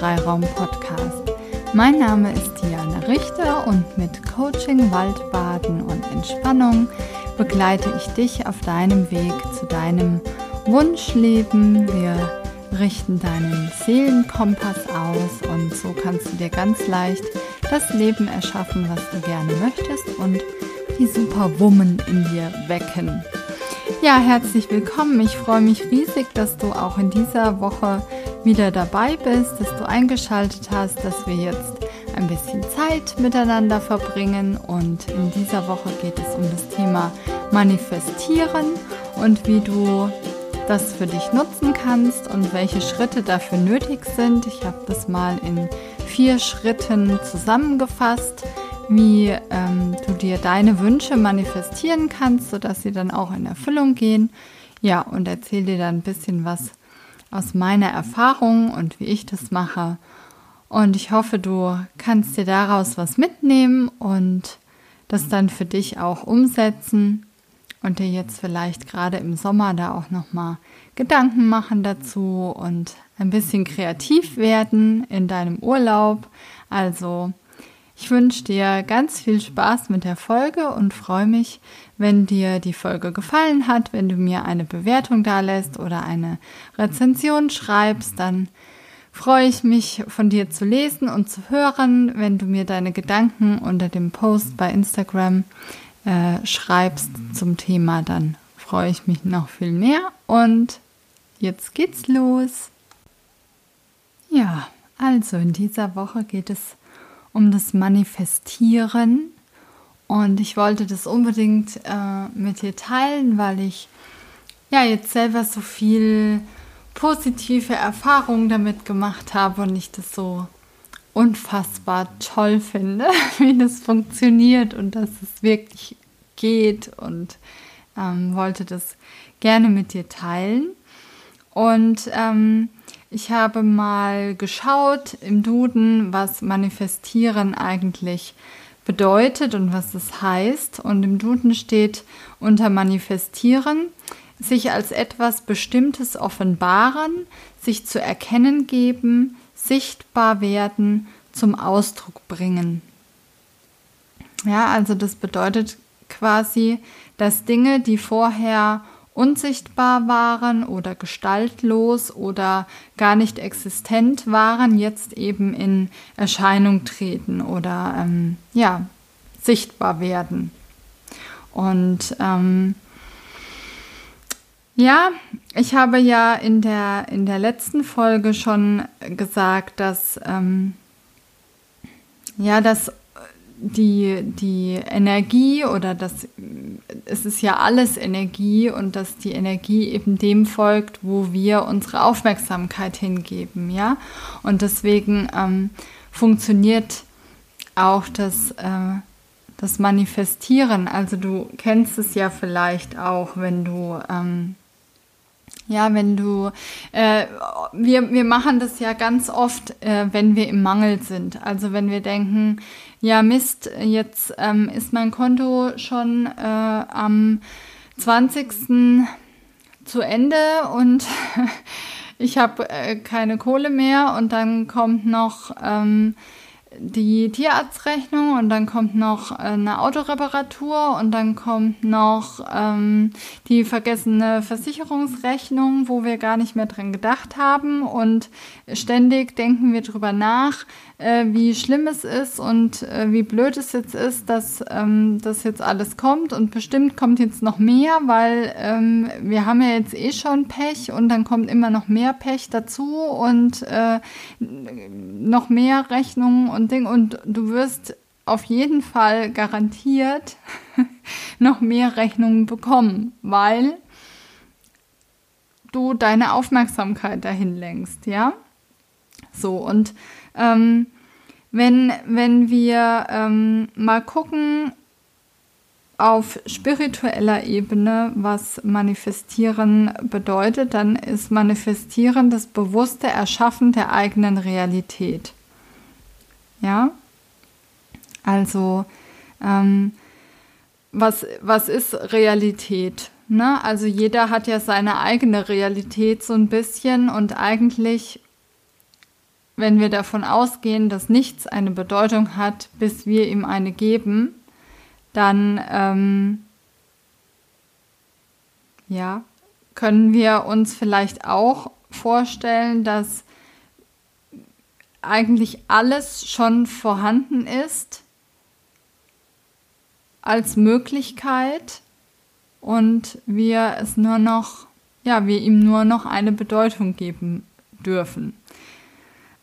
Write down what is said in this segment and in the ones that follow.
dein Freiraum-Podcast. Mein Name ist Diana Richter und mit Coaching, Waldbaden und Entspannung begleite ich dich auf deinem Weg zu deinem Wunschleben. Wir richten deinen Seelenkompass aus und so kannst du dir ganz leicht das Leben erschaffen, was du gerne möchtest und die Superwoman in dir wecken. Ja, herzlich willkommen. Ich freue mich riesig, dass du auch in dieser Woche wieder dabei bist, dass du eingeschaltet hast, dass wir jetzt ein bisschen Zeit miteinander verbringen. Und in dieser Woche geht es um das Thema Manifestieren und wie du das für dich nutzen kannst und welche Schritte dafür nötig sind. Ich habe das mal in vier Schritten zusammengefasst wie ähm, du dir deine Wünsche manifestieren kannst, sodass sie dann auch in Erfüllung gehen. Ja, und erzähle dir dann ein bisschen was aus meiner Erfahrung und wie ich das mache. Und ich hoffe, du kannst dir daraus was mitnehmen und das dann für dich auch umsetzen und dir jetzt vielleicht gerade im Sommer da auch noch mal Gedanken machen dazu und ein bisschen kreativ werden in deinem Urlaub. Also ich wünsche dir ganz viel Spaß mit der Folge und freue mich, wenn dir die Folge gefallen hat, wenn du mir eine Bewertung da lässt oder eine Rezension schreibst, dann freue ich mich von dir zu lesen und zu hören, wenn du mir deine Gedanken unter dem Post bei Instagram äh, schreibst zum Thema, dann freue ich mich noch viel mehr und jetzt geht's los. Ja, also in dieser Woche geht es um das Manifestieren. Und ich wollte das unbedingt äh, mit dir teilen, weil ich ja jetzt selber so viel positive Erfahrungen damit gemacht habe und ich das so unfassbar toll finde, wie das funktioniert und dass es wirklich geht und ähm, wollte das gerne mit dir teilen. Und ähm, ich habe mal geschaut im Duden, was manifestieren eigentlich bedeutet und was es heißt. Und im Duden steht unter manifestieren, sich als etwas Bestimmtes offenbaren, sich zu erkennen geben, sichtbar werden, zum Ausdruck bringen. Ja, also das bedeutet quasi, dass Dinge, die vorher unsichtbar waren oder gestaltlos oder gar nicht existent waren, jetzt eben in Erscheinung treten oder ähm, ja, sichtbar werden. Und ähm, ja, ich habe ja in der, in der letzten Folge schon gesagt, dass, ähm, ja, dass die, die Energie oder das, es ist ja alles Energie und dass die Energie eben dem folgt, wo wir unsere Aufmerksamkeit hingeben, ja. Und deswegen ähm, funktioniert auch das, äh, das Manifestieren. Also du kennst es ja vielleicht auch, wenn du ähm, ja, wenn du, äh, wir, wir machen das ja ganz oft, äh, wenn wir im Mangel sind. Also wenn wir denken, ja Mist, jetzt ähm, ist mein Konto schon äh, am 20. zu Ende und ich habe äh, keine Kohle mehr und dann kommt noch ähm, die Tierarztrechnung und dann kommt noch äh, eine Autoreparatur und dann kommt noch ähm, die vergessene Versicherungsrechnung, wo wir gar nicht mehr dran gedacht haben. Und ständig denken wir drüber nach, äh, wie schlimm es ist und äh, wie blöd es jetzt ist, dass ähm, das jetzt alles kommt und bestimmt kommt jetzt noch mehr, weil ähm, wir haben ja jetzt eh schon Pech und dann kommt immer noch mehr Pech dazu und äh, noch mehr Rechnungen und Ding und du wirst auf jeden Fall garantiert noch mehr Rechnungen bekommen, weil du deine Aufmerksamkeit dahin lenkst, ja? So, und ähm, wenn, wenn wir ähm, mal gucken auf spiritueller Ebene, was Manifestieren bedeutet, dann ist Manifestieren das bewusste Erschaffen der eigenen Realität. Ja? Also, ähm, was, was ist Realität? Ne? Also jeder hat ja seine eigene Realität so ein bisschen und eigentlich, wenn wir davon ausgehen, dass nichts eine Bedeutung hat, bis wir ihm eine geben, dann ähm, ja, können wir uns vielleicht auch vorstellen, dass eigentlich alles schon vorhanden ist als Möglichkeit und wir es nur noch, ja, wir ihm nur noch eine Bedeutung geben dürfen.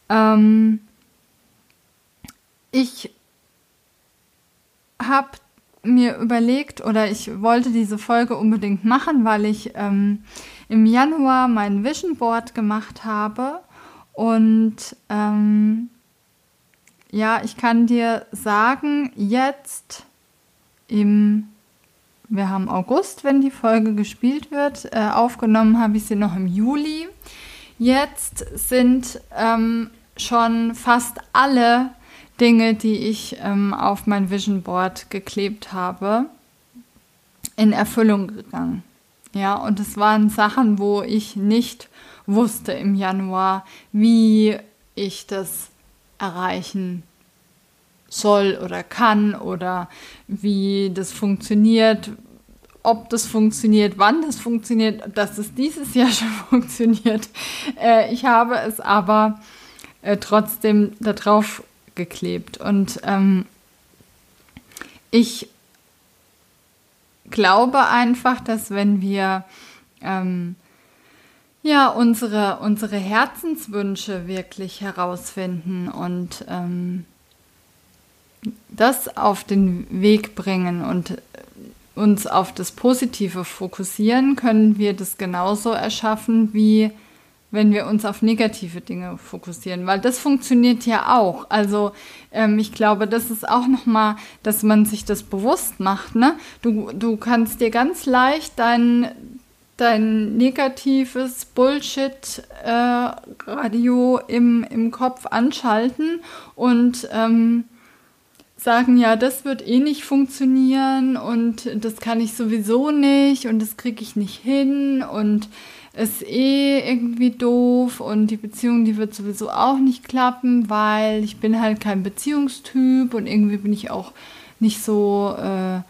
Ähm, ich habe mir überlegt oder ich wollte diese Folge unbedingt machen, weil ich ähm, im Januar mein Vision Board gemacht habe und ähm, ja, ich kann dir sagen, jetzt im, wir haben August, wenn die Folge gespielt wird, äh, aufgenommen habe ich sie noch im Juli. Jetzt sind ähm, schon fast alle Dinge, die ich ähm, auf mein Vision Board geklebt habe, in Erfüllung gegangen. Ja, und es waren Sachen, wo ich nicht wusste im Januar, wie ich das erreichen soll oder kann oder wie das funktioniert, ob das funktioniert, wann das funktioniert, dass es dieses Jahr schon funktioniert. Äh, ich habe es aber äh, trotzdem darauf geklebt und ähm, ich glaube einfach, dass wenn wir ähm, ja, unsere, unsere Herzenswünsche wirklich herausfinden und ähm, das auf den Weg bringen und uns auf das Positive fokussieren, können wir das genauso erschaffen, wie wenn wir uns auf negative Dinge fokussieren, weil das funktioniert ja auch. Also ähm, ich glaube, das ist auch nochmal, dass man sich das bewusst macht. Ne? Du, du kannst dir ganz leicht dein, dein negatives Bullshit-Radio äh, im, im Kopf anschalten und ähm, sagen, ja, das wird eh nicht funktionieren und das kann ich sowieso nicht und das kriege ich nicht hin und ist eh irgendwie doof und die Beziehung, die wird sowieso auch nicht klappen, weil ich bin halt kein Beziehungstyp und irgendwie bin ich auch nicht so äh,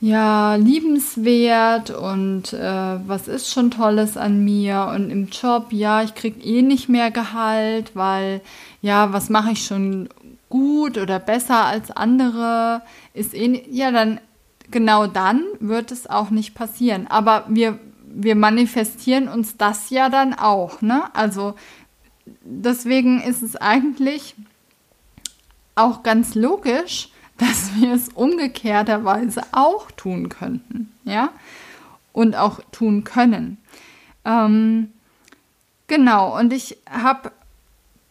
ja, liebenswert und äh, was ist schon Tolles an mir und im Job, ja, ich krieg eh nicht mehr Gehalt, weil ja, was mache ich schon gut oder besser als andere, ist eh, ja, dann genau dann wird es auch nicht passieren. Aber wir, wir manifestieren uns das ja dann auch, ne? Also deswegen ist es eigentlich auch ganz logisch, dass wir es umgekehrterweise auch tun könnten, ja, und auch tun können. Ähm, genau, und ich habe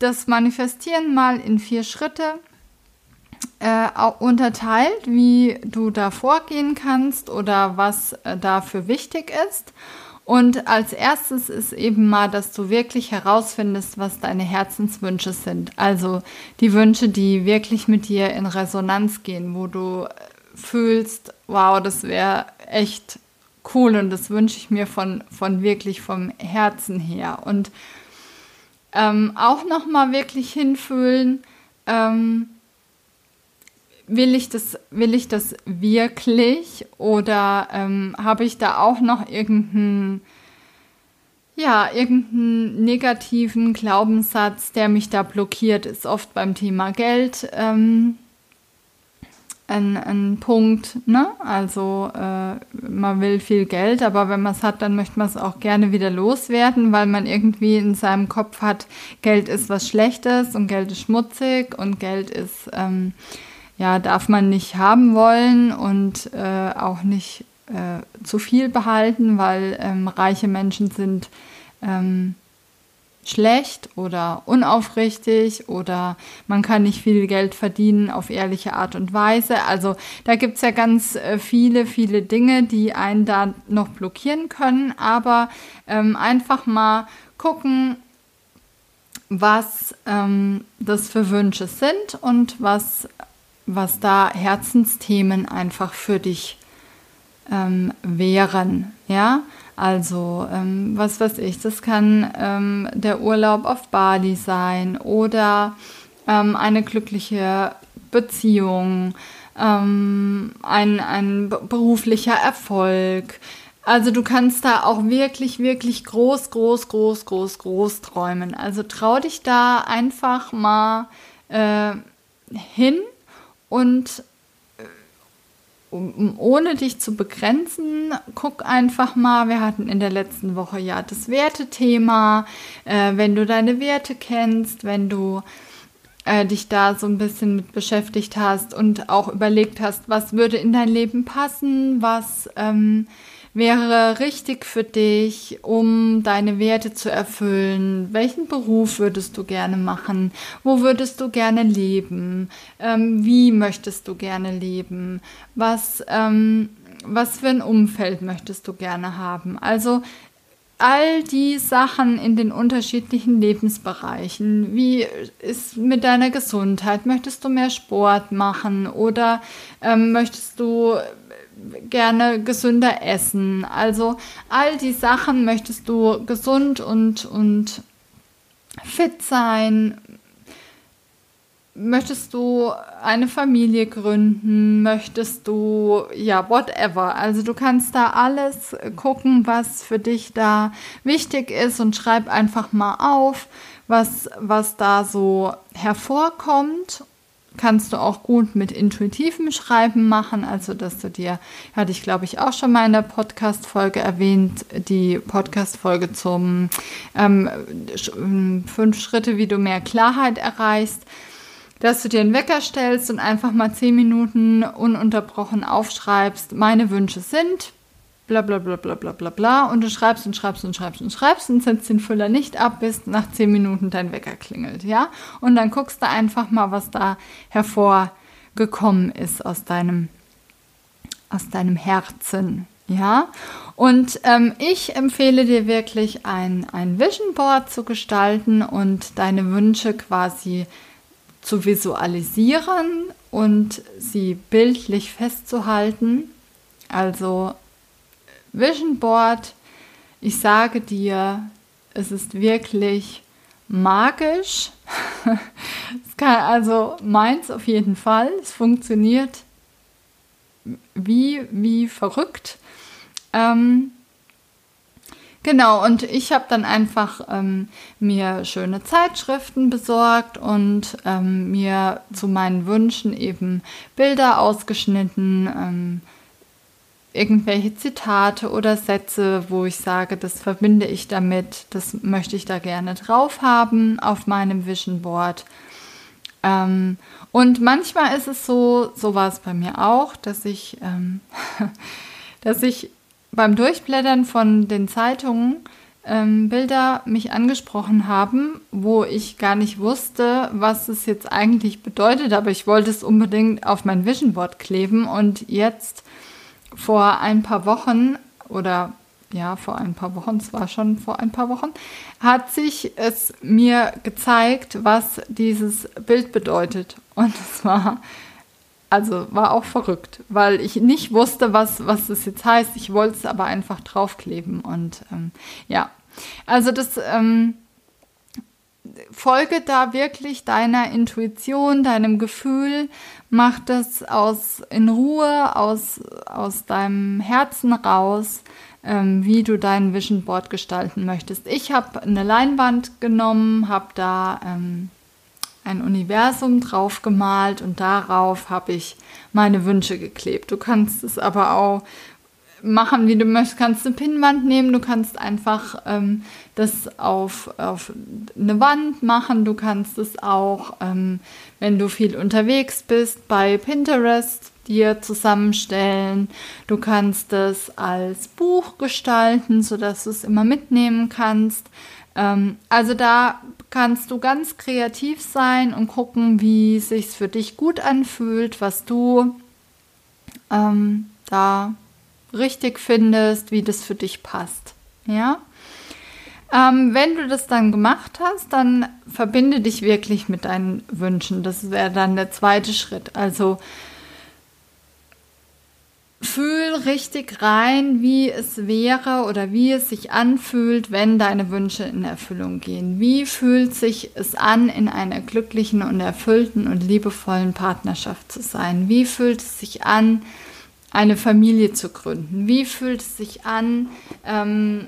das Manifestieren mal in vier Schritte äh, unterteilt, wie du da vorgehen kannst oder was äh, dafür wichtig ist. Und als erstes ist eben mal, dass du wirklich herausfindest, was deine Herzenswünsche sind. Also die Wünsche, die wirklich mit dir in Resonanz gehen, wo du fühlst, wow, das wäre echt cool und das wünsche ich mir von, von wirklich vom Herzen her. Und ähm, auch nochmal wirklich hinfühlen, ähm, will ich das, will ich das wirklich oder ähm, habe ich da auch noch irgendeinen, ja, irgendeinen negativen Glaubenssatz, der mich da blockiert, ist oft beim Thema Geld ähm, ein, ein Punkt, ne? Also äh, man will viel Geld, aber wenn man es hat, dann möchte man es auch gerne wieder loswerden, weil man irgendwie in seinem Kopf hat, Geld ist was Schlechtes und Geld ist schmutzig und Geld ist ähm, ja, darf man nicht haben wollen und äh, auch nicht äh, zu viel behalten, weil ähm, reiche Menschen sind ähm, schlecht oder unaufrichtig oder man kann nicht viel Geld verdienen auf ehrliche Art und Weise. Also da gibt es ja ganz äh, viele, viele Dinge, die einen da noch blockieren können, aber ähm, einfach mal gucken, was ähm, das für Wünsche sind und was was da Herzensthemen einfach für dich ähm, wären. Ja, also ähm, was weiß ich, das kann ähm, der Urlaub auf Bali sein oder ähm, eine glückliche Beziehung, ähm, ein, ein beruflicher Erfolg. Also du kannst da auch wirklich, wirklich groß, groß, groß, groß, groß träumen. Also trau dich da einfach mal äh, hin und ohne dich zu begrenzen, guck einfach mal, wir hatten in der letzten Woche ja das Wertethema, äh, wenn du deine Werte kennst, wenn du äh, dich da so ein bisschen mit beschäftigt hast und auch überlegt hast, was würde in dein Leben passen, was ähm, wäre richtig für dich, um deine Werte zu erfüllen? Welchen Beruf würdest du gerne machen? Wo würdest du gerne leben? Ähm, wie möchtest du gerne leben? Was, ähm, was für ein Umfeld möchtest du gerne haben? Also all die Sachen in den unterschiedlichen Lebensbereichen. Wie ist mit deiner Gesundheit? Möchtest du mehr Sport machen oder ähm, möchtest du gerne gesünder essen. Also all die Sachen möchtest du gesund und, und fit sein. Möchtest du eine Familie gründen? Möchtest du, ja, whatever. Also du kannst da alles gucken, was für dich da wichtig ist und schreib einfach mal auf, was, was da so hervorkommt kannst du auch gut mit intuitivem Schreiben machen, also dass du dir, hatte ich glaube ich auch schon mal in der Podcast-Folge erwähnt, die Podcast-Folge zum ähm, ähm, fünf Schritte, wie du mehr Klarheit erreichst, dass du dir einen Wecker stellst und einfach mal zehn Minuten ununterbrochen aufschreibst, meine Wünsche sind, bla bla bla bla bla bla bla und du schreibst und schreibst und schreibst und schreibst und setzt den Füller nicht ab, bis nach zehn Minuten dein Wecker klingelt, ja? Und dann guckst du einfach mal, was da hervorgekommen ist aus deinem, aus deinem Herzen, ja? Und ähm, ich empfehle dir wirklich ein, ein Vision Board zu gestalten und deine Wünsche quasi zu visualisieren und sie bildlich festzuhalten. Also Vision Board, ich sage dir, es ist wirklich magisch. also meins auf jeden Fall. Es funktioniert wie, wie verrückt. Ähm, genau, und ich habe dann einfach ähm, mir schöne Zeitschriften besorgt und ähm, mir zu meinen Wünschen eben Bilder ausgeschnitten, ähm, irgendwelche Zitate oder Sätze, wo ich sage, das verbinde ich damit, das möchte ich da gerne drauf haben auf meinem Vision Board. Ähm, und manchmal ist es so, so war es bei mir auch, dass ich, ähm, dass ich beim Durchblättern von den Zeitungen ähm, Bilder mich angesprochen haben, wo ich gar nicht wusste, was es jetzt eigentlich bedeutet, aber ich wollte es unbedingt auf mein Vision Board kleben und jetzt vor ein paar Wochen oder ja, vor ein paar Wochen, es war schon vor ein paar Wochen, hat sich es mir gezeigt, was dieses Bild bedeutet. Und es war, also war auch verrückt, weil ich nicht wusste, was, was das jetzt heißt. Ich wollte es aber einfach draufkleben. Und ähm, ja, also das ähm, folge da wirklich deiner Intuition, deinem Gefühl, mach das aus in Ruhe, aus, aus deinem Herzen raus, ähm, wie du dein Vision Board gestalten möchtest. Ich habe eine Leinwand genommen, habe da ähm, ein Universum drauf gemalt und darauf habe ich meine Wünsche geklebt. Du kannst es aber auch machen, wie du möchtest. Du kannst eine Pinnwand nehmen, du kannst einfach ähm, das auf, auf eine Wand machen. Du kannst es auch, ähm, wenn du viel unterwegs bist, bei Pinterest dir zusammenstellen. Du kannst es als Buch gestalten, sodass du es immer mitnehmen kannst. Ähm, also da kannst du ganz kreativ sein und gucken, wie sich für dich gut anfühlt, was du ähm, da richtig findest, wie das für dich passt. Ja? Ähm, wenn du das dann gemacht hast, dann verbinde dich wirklich mit deinen Wünschen. Das wäre dann der zweite Schritt. Also fühl richtig rein, wie es wäre oder wie es sich anfühlt, wenn deine Wünsche in Erfüllung gehen. Wie fühlt sich es an, in einer glücklichen und erfüllten und liebevollen Partnerschaft zu sein? Wie fühlt es sich an, eine Familie zu gründen? Wie fühlt es sich an, ähm,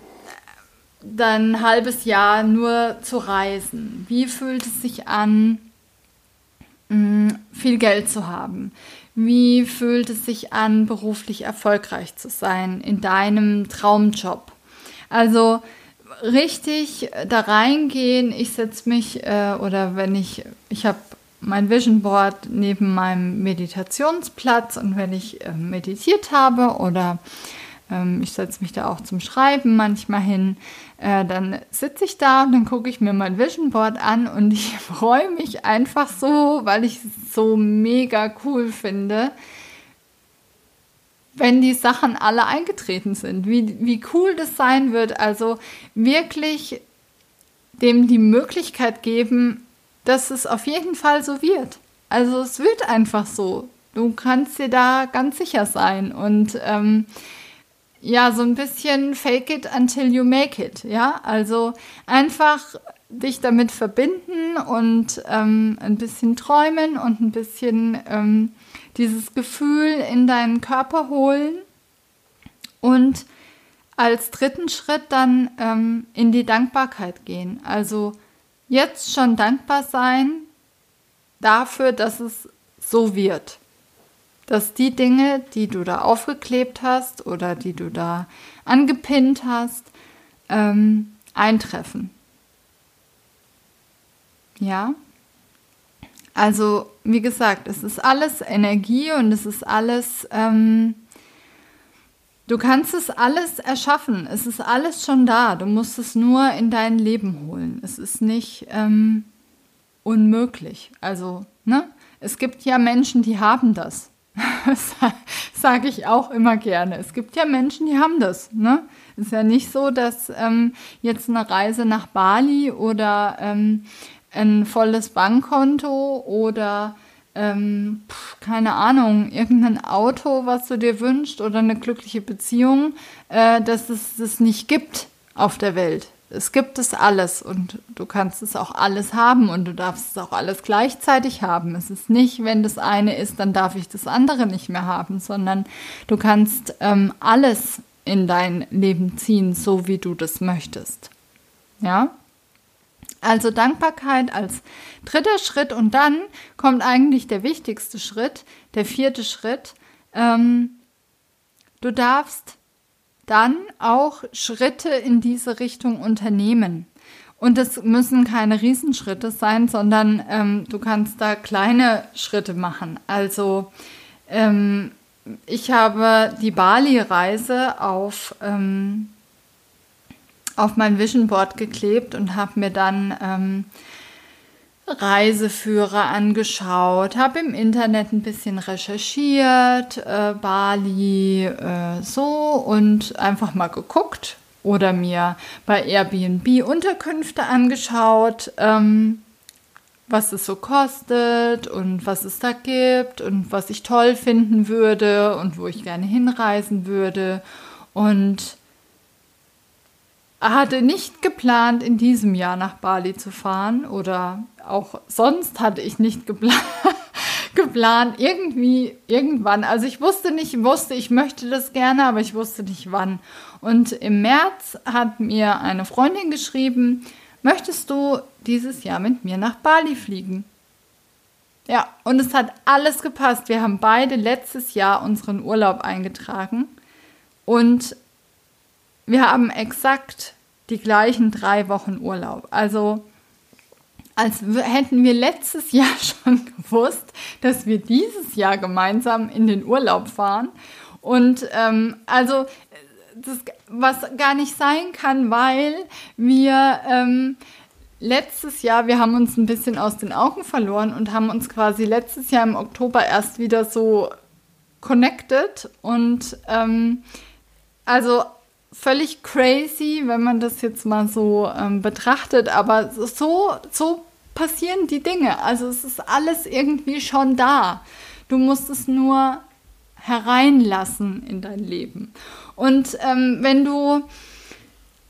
dann ein halbes Jahr nur zu reisen? Wie fühlt es sich an, mh, mm, viel Geld zu haben? Wie fühlt es sich an, beruflich erfolgreich zu sein in deinem Traumjob? Also richtig da reingehen. Ich setze mich äh, oder wenn ich, ich habe mein Vision Board neben meinem Meditationsplatz und wenn ich äh, meditiert habe oder ähm, ich setze mich da auch zum Schreiben manchmal hin, äh, dann sitze ich da und dann gucke ich mir mein Vision Board an und ich freue mich einfach so, weil ich es so mega cool finde, wenn die Sachen alle eingetreten sind. Wie, wie cool das sein wird. Also wirklich dem die Möglichkeit geben, dass es auf jeden Fall so wird. Also es wird einfach so. Du kannst dir da ganz sicher sein. Und ähm, ja, so ein bisschen fake it until you make it. Ja, also einfach dich damit verbinden und ähm, ein bisschen träumen und ein bisschen ähm, dieses Gefühl in deinen Körper holen und als dritten Schritt dann ähm, in die Dankbarkeit gehen. Also jetzt schon dankbar sein dafür, dass es so wird. Dass die Dinge, die du da aufgeklebt hast oder die du da angepinnt hast, ähm, eintreffen. Ja? Also, wie gesagt, es ist alles Energie und es ist alles ähm, Du kannst es alles erschaffen. Es ist alles schon da. Du musst es nur in dein Leben holen. Es ist nicht ähm, unmöglich. Also, ne? Es gibt ja Menschen, die haben das. Das sage ich auch immer gerne. Es gibt ja Menschen, die haben das. Ne? Ist ja nicht so, dass ähm, jetzt eine Reise nach Bali oder ähm, ein volles Bankkonto oder ähm, keine Ahnung, irgendein Auto, was du dir wünschst oder eine glückliche Beziehung, äh, dass es das nicht gibt auf der Welt. Es gibt es alles und du kannst es auch alles haben und du darfst es auch alles gleichzeitig haben. Es ist nicht, wenn das eine ist, dann darf ich das andere nicht mehr haben, sondern du kannst ähm, alles in dein Leben ziehen, so wie du das möchtest. Ja? Also Dankbarkeit als dritter Schritt und dann kommt eigentlich der wichtigste Schritt, der vierte Schritt. Ähm, du darfst dann auch Schritte in diese Richtung unternehmen. Und das müssen keine Riesenschritte sein, sondern ähm, du kannst da kleine Schritte machen. Also ähm, ich habe die Bali-Reise auf ähm, auf mein Vision Board geklebt und habe mir dann ähm, Reiseführer angeschaut, habe im Internet ein bisschen recherchiert, äh, Bali äh, so und einfach mal geguckt oder mir bei Airbnb Unterkünfte angeschaut, ähm, was es so kostet und was es da gibt und was ich toll finden würde und wo ich gerne hinreisen würde. Und hatte nicht geplant, in diesem Jahr nach Bali zu fahren oder auch sonst hatte ich nicht geplant, geplant irgendwie irgendwann. Also ich wusste nicht, wusste, ich möchte das gerne, aber ich wusste nicht wann. Und im März hat mir eine Freundin geschrieben, möchtest du dieses Jahr mit mir nach Bali fliegen? Ja, und es hat alles gepasst. Wir haben beide letztes Jahr unseren Urlaub eingetragen und wir haben exakt die gleichen drei Wochen Urlaub. Also als hätten wir letztes Jahr schon gewusst, dass wir dieses Jahr gemeinsam in den Urlaub fahren. Und ähm, also das, was gar nicht sein kann, weil wir ähm, letztes Jahr, wir haben uns ein bisschen aus den Augen verloren und haben uns quasi letztes Jahr im Oktober erst wieder so connected und ähm, also völlig crazy, wenn man das jetzt mal so ähm, betrachtet, aber so, so passieren die Dinge. Also es ist alles irgendwie schon da. Du musst es nur hereinlassen in dein Leben. Und ähm, wenn du,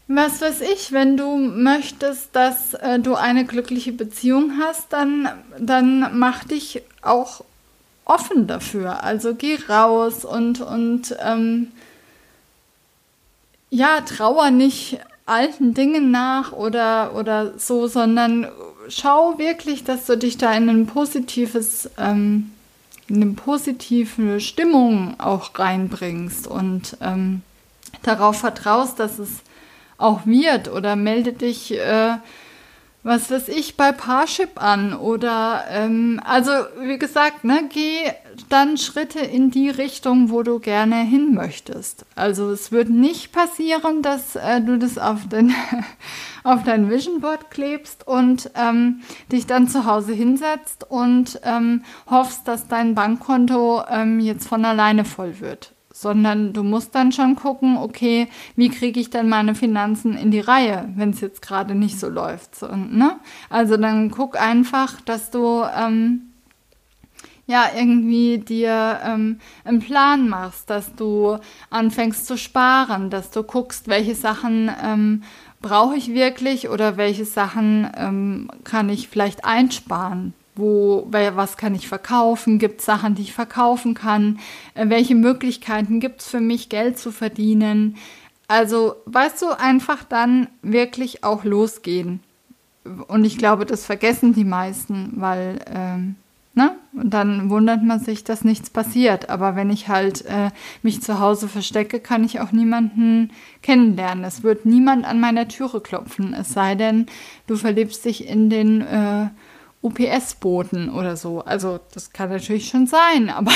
was weiß ich, wenn du möchtest, dass äh, du eine glückliche Beziehung hast, dann, dann mach dich auch offen dafür. Also geh raus und, und ähm, ja, trauer nicht alten Dingen nach oder, oder so, sondern schau wirklich, dass du dich da in ein positives, ähm, in eine positive Stimmung auch reinbringst und ähm, darauf vertraust, dass es auch wird oder melde dich äh, was weiß ich, bei Parship an oder ähm, also wie gesagt, ne, geh dann Schritte in die Richtung, wo du gerne hin möchtest. Also es wird nicht passieren, dass äh, du das auf, den, auf dein Vision Board klebst und ähm, dich dann zu Hause hinsetzt und ähm, hoffst, dass dein Bankkonto ähm, jetzt von alleine voll wird sondern du musst dann schon gucken, okay, wie kriege ich denn meine Finanzen in die Reihe, wenn es jetzt gerade nicht so läuft. So, ne? Also dann guck einfach, dass du ähm, ja irgendwie dir ähm, einen Plan machst, dass du anfängst zu sparen, dass du guckst, welche Sachen ähm, brauche ich wirklich oder welche Sachen ähm, kann ich vielleicht einsparen wo, was kann ich verkaufen? Gibt es Sachen, die ich verkaufen kann? Äh, welche Möglichkeiten gibt es für mich, Geld zu verdienen? Also, weißt du, einfach dann wirklich auch losgehen. Und ich glaube, das vergessen die meisten, weil, ähm, ne? Und dann wundert man sich, dass nichts passiert. Aber wenn ich halt äh, mich zu Hause verstecke, kann ich auch niemanden kennenlernen. Es wird niemand an meiner Türe klopfen, es sei denn, du verliebst dich in den äh, UPS-Boten oder so. Also das kann natürlich schon sein, aber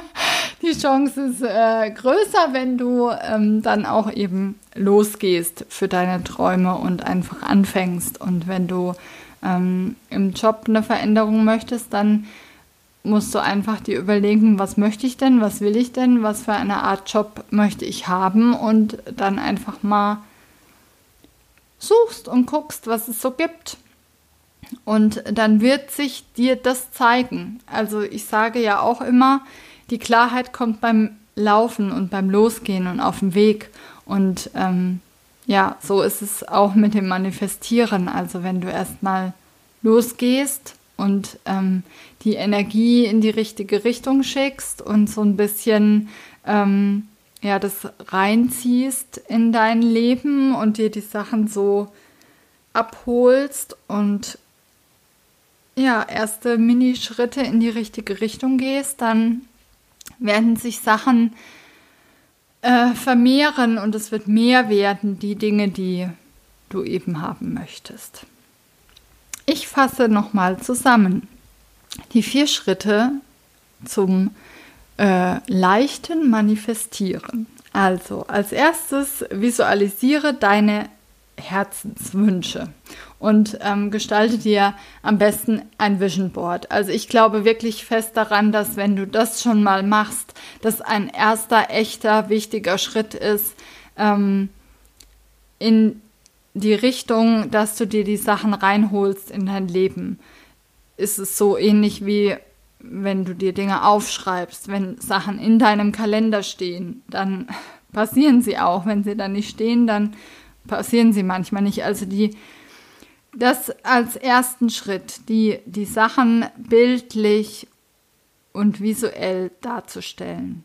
die Chance ist äh, größer, wenn du ähm, dann auch eben losgehst für deine Träume und einfach anfängst. Und wenn du ähm, im Job eine Veränderung möchtest, dann musst du einfach dir überlegen, was möchte ich denn, was will ich denn, was für eine Art Job möchte ich haben und dann einfach mal suchst und guckst, was es so gibt. Und dann wird sich dir das zeigen. Also ich sage ja auch immer, die Klarheit kommt beim Laufen und beim Losgehen und auf dem Weg. Und ähm, ja, so ist es auch mit dem Manifestieren. Also wenn du erstmal losgehst und ähm, die Energie in die richtige Richtung schickst und so ein bisschen ähm, ja das reinziehst in dein Leben und dir die Sachen so abholst und ja, erste Minischritte in die richtige Richtung gehst, dann werden sich Sachen äh, vermehren und es wird mehr werden, die Dinge, die du eben haben möchtest. Ich fasse nochmal zusammen. Die vier Schritte zum äh, leichten Manifestieren. Also, als erstes visualisiere deine Herzenswünsche und ähm, gestalte dir am besten ein Vision Board. Also ich glaube wirklich fest daran, dass wenn du das schon mal machst, das ein erster, echter, wichtiger Schritt ist ähm, in die Richtung, dass du dir die Sachen reinholst in dein Leben. Ist es so ähnlich wie wenn du dir Dinge aufschreibst, wenn Sachen in deinem Kalender stehen, dann passieren sie auch. Wenn sie dann nicht stehen, dann passieren sie manchmal nicht. Also die, das als ersten Schritt, die, die Sachen bildlich und visuell darzustellen.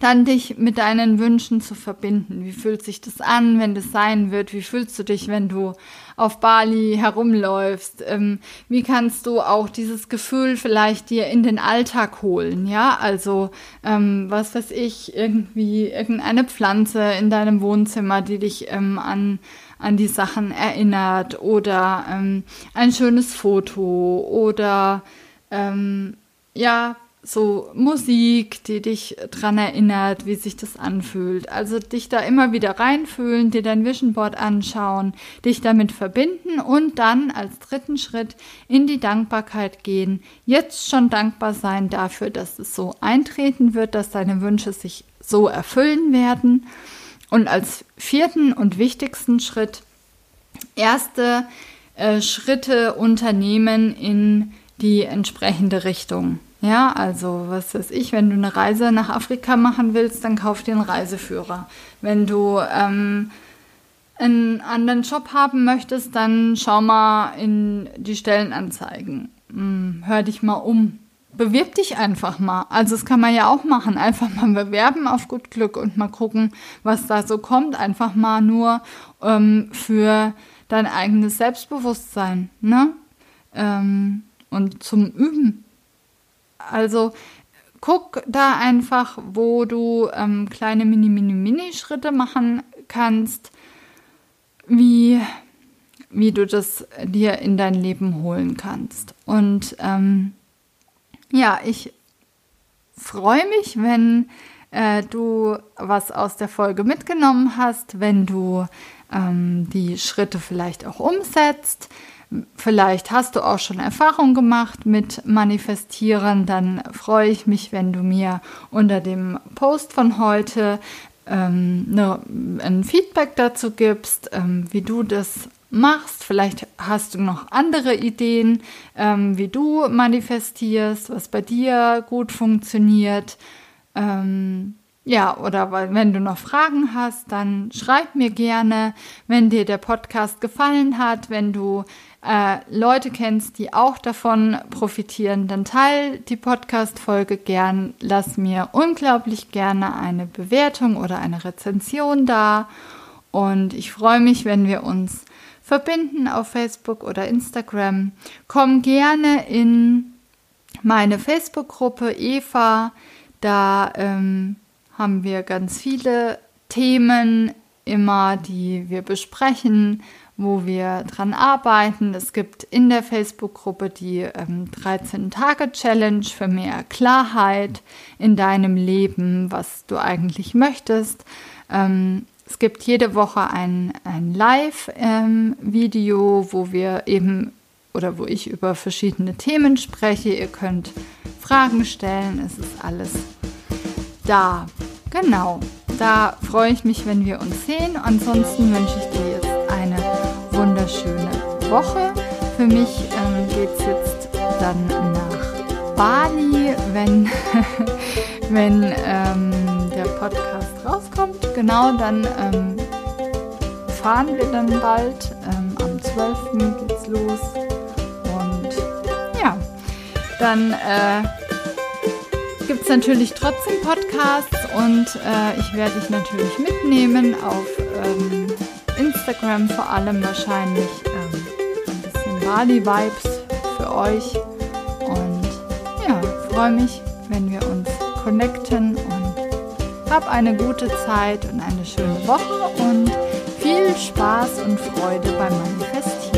Dann dich mit deinen Wünschen zu verbinden. Wie fühlt sich das an, wenn das sein wird? Wie fühlst du dich, wenn du auf Bali herumläufst? Ähm, wie kannst du auch dieses Gefühl vielleicht dir in den Alltag holen? Ja, also ähm, was weiß ich, irgendwie irgendeine Pflanze in deinem Wohnzimmer, die dich ähm, an an die Sachen erinnert oder ähm, ein schönes Foto oder ähm, ja, so Musik, die dich dran erinnert, wie sich das anfühlt. Also dich da immer wieder reinfühlen, dir dein Vision Board anschauen, dich damit verbinden und dann als dritten Schritt in die Dankbarkeit gehen. Jetzt schon dankbar sein dafür, dass es so eintreten wird, dass deine Wünsche sich so erfüllen werden. Und als vierten und wichtigsten Schritt erste äh, Schritte unternehmen in die entsprechende Richtung. Ja, also was weiß ich, wenn du eine Reise nach Afrika machen willst, dann kauf dir einen Reiseführer. Wenn du ähm, einen anderen Job haben möchtest, dann schau mal in die Stellenanzeigen. Hm, hör dich mal um. Bewirb dich einfach mal. Also das kann man ja auch machen. Einfach mal bewerben auf gut Glück und mal gucken, was da so kommt. Einfach mal nur ähm, für dein eigenes Selbstbewusstsein. Ne? Ähm, und zum Üben. Also guck da einfach, wo du ähm, kleine Mini-Mini-Mini-Schritte machen kannst, wie, wie du das dir in dein Leben holen kannst. Und ähm, ja, ich freue mich, wenn äh, du was aus der Folge mitgenommen hast, wenn du ähm, die Schritte vielleicht auch umsetzt. Vielleicht hast du auch schon Erfahrung gemacht mit Manifestieren, dann freue ich mich, wenn du mir unter dem Post von heute ähm, ne, ein Feedback dazu gibst, ähm, wie du das machst. Vielleicht hast du noch andere Ideen, ähm, wie du manifestierst, was bei dir gut funktioniert. Ähm, ja, oder wenn du noch Fragen hast, dann schreib mir gerne, wenn dir der Podcast gefallen hat, wenn du äh, Leute kennst, die auch davon profitieren, dann teil die Podcast-Folge gern. Lass mir unglaublich gerne eine Bewertung oder eine Rezension da. Und ich freue mich, wenn wir uns verbinden auf Facebook oder Instagram. Komm gerne in meine Facebook-Gruppe Eva. Da ähm, haben wir ganz viele Themen immer, die wir besprechen wo wir dran arbeiten. Es gibt in der Facebook-Gruppe die ähm, 13-Tage-Challenge für mehr Klarheit in deinem Leben, was du eigentlich möchtest. Ähm, es gibt jede Woche ein, ein Live-Video, ähm, wo wir eben oder wo ich über verschiedene Themen spreche. Ihr könnt Fragen stellen, es ist alles da. Genau, da freue ich mich, wenn wir uns sehen. Ansonsten wünsche ich dir jetzt wunderschöne Woche. Für mich ähm, geht es jetzt dann nach Bali, wenn, wenn ähm, der Podcast rauskommt. Genau, dann ähm, fahren wir dann bald. Ähm, am 12. geht's los. Und ja, dann äh, gibt es natürlich trotzdem Podcasts und äh, ich werde dich natürlich mitnehmen auf ähm, Instagram vor allem wahrscheinlich ähm, ein bisschen Bali-Vibes für euch. Und ja, freue mich, wenn wir uns connecten und hab eine gute Zeit und eine schöne Woche und viel Spaß und Freude beim Manifestieren.